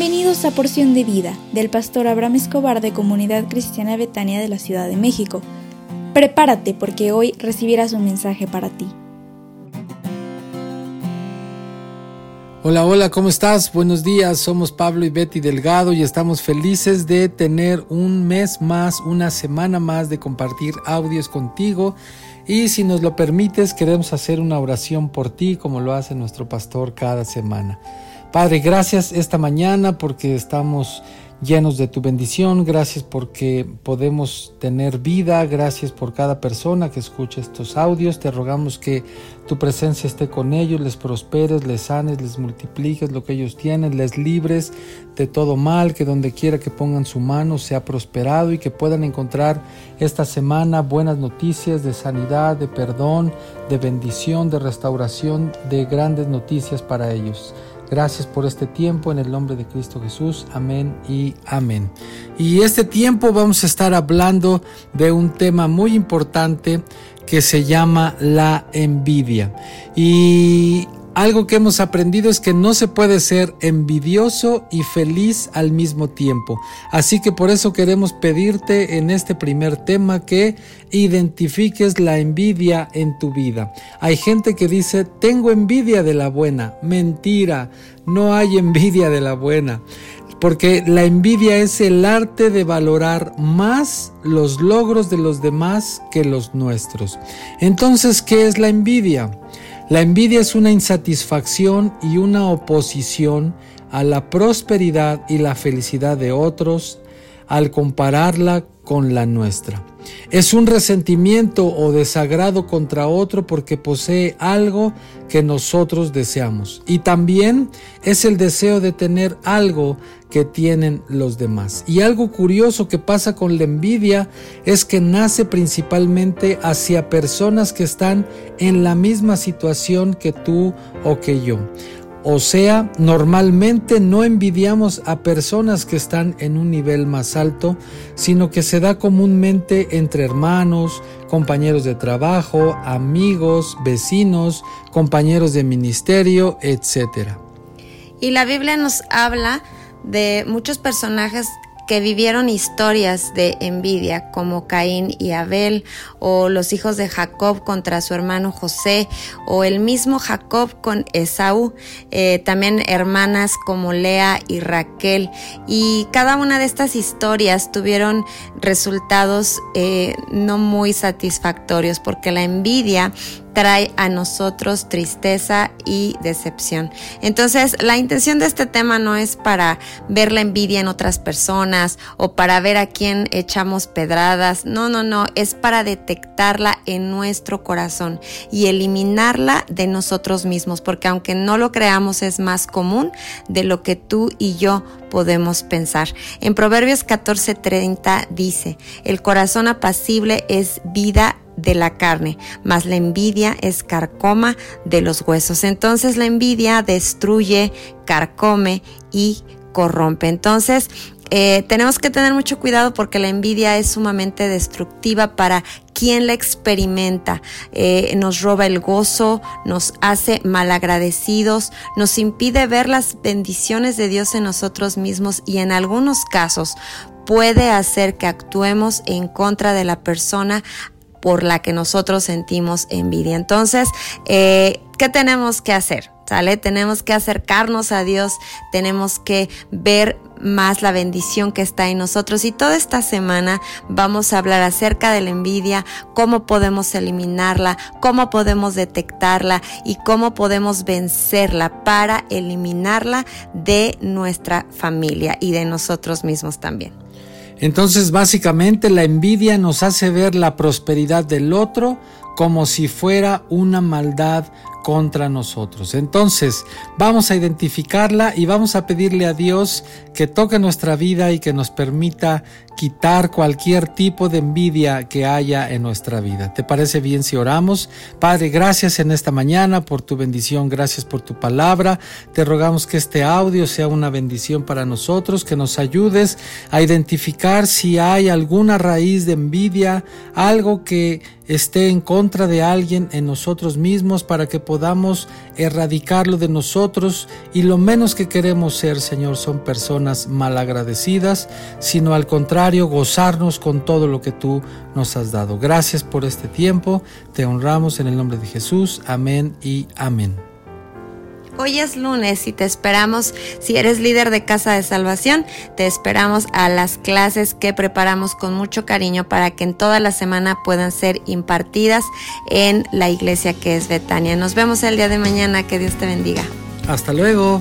Bienvenidos a Porción de Vida del pastor Abraham Escobar de Comunidad Cristiana Betania de la Ciudad de México. Prepárate porque hoy recibirás un mensaje para ti. Hola, hola, ¿cómo estás? Buenos días, somos Pablo y Betty Delgado y estamos felices de tener un mes más, una semana más de compartir audios contigo. Y si nos lo permites, queremos hacer una oración por ti como lo hace nuestro pastor cada semana. Padre, gracias esta mañana porque estamos llenos de tu bendición, gracias porque podemos tener vida, gracias por cada persona que escucha estos audios, te rogamos que tu presencia esté con ellos, les prosperes, les sanes, les multipliques lo que ellos tienen, les libres de todo mal, que donde quiera que pongan su mano sea prosperado y que puedan encontrar esta semana buenas noticias de sanidad, de perdón, de bendición, de restauración, de grandes noticias para ellos. Gracias por este tiempo en el nombre de Cristo Jesús. Amén y amén. Y este tiempo vamos a estar hablando de un tema muy importante que se llama la envidia. Y algo que hemos aprendido es que no se puede ser envidioso y feliz al mismo tiempo. Así que por eso queremos pedirte en este primer tema que identifiques la envidia en tu vida. Hay gente que dice, tengo envidia de la buena. Mentira, no hay envidia de la buena porque la envidia es el arte de valorar más los logros de los demás que los nuestros. Entonces, ¿qué es la envidia? La envidia es una insatisfacción y una oposición a la prosperidad y la felicidad de otros al compararla con la nuestra. Es un resentimiento o desagrado contra otro porque posee algo que nosotros deseamos. Y también es el deseo de tener algo que tienen los demás. Y algo curioso que pasa con la envidia es que nace principalmente hacia personas que están en la misma situación que tú o que yo. O sea, normalmente no envidiamos a personas que están en un nivel más alto, sino que se da comúnmente entre hermanos, compañeros de trabajo, amigos, vecinos, compañeros de ministerio, etc. Y la Biblia nos habla de muchos personajes que vivieron historias de envidia, como Caín y Abel, o los hijos de Jacob contra su hermano José, o el mismo Jacob con Esaú, eh, también hermanas como Lea y Raquel. Y cada una de estas historias tuvieron resultados eh, no muy satisfactorios, porque la envidia trae a nosotros tristeza y decepción. Entonces, la intención de este tema no es para ver la envidia en otras personas o para ver a quién echamos pedradas. No, no, no, es para detectarla en nuestro corazón y eliminarla de nosotros mismos, porque aunque no lo creamos es más común de lo que tú y yo podemos pensar. En Proverbios 14:30 dice, el corazón apacible es vida de la carne, mas la envidia es carcoma de los huesos. Entonces la envidia destruye, carcome y corrompe. Entonces, eh, tenemos que tener mucho cuidado porque la envidia es sumamente destructiva para quien la experimenta. Eh, nos roba el gozo, nos hace malagradecidos, nos impide ver las bendiciones de Dios en nosotros mismos y en algunos casos puede hacer que actuemos en contra de la persona por la que nosotros sentimos envidia. Entonces, eh, ¿qué tenemos que hacer? ¿Sale? Tenemos que acercarnos a Dios, tenemos que ver más la bendición que está en nosotros y toda esta semana vamos a hablar acerca de la envidia, cómo podemos eliminarla, cómo podemos detectarla y cómo podemos vencerla para eliminarla de nuestra familia y de nosotros mismos también. Entonces básicamente la envidia nos hace ver la prosperidad del otro como si fuera una maldad contra nosotros. Entonces, vamos a identificarla y vamos a pedirle a Dios que toque nuestra vida y que nos permita quitar cualquier tipo de envidia que haya en nuestra vida. ¿Te parece bien si oramos? Padre, gracias en esta mañana por tu bendición, gracias por tu palabra. Te rogamos que este audio sea una bendición para nosotros, que nos ayudes a identificar si hay alguna raíz de envidia, algo que esté en contra de alguien en nosotros mismos para que podamos podamos erradicarlo de nosotros y lo menos que queremos ser, Señor, son personas malagradecidas, sino al contrario, gozarnos con todo lo que tú nos has dado. Gracias por este tiempo, te honramos en el nombre de Jesús, amén y amén. Hoy es lunes y te esperamos, si eres líder de Casa de Salvación, te esperamos a las clases que preparamos con mucho cariño para que en toda la semana puedan ser impartidas en la iglesia que es Betania. Nos vemos el día de mañana, que Dios te bendiga. Hasta luego.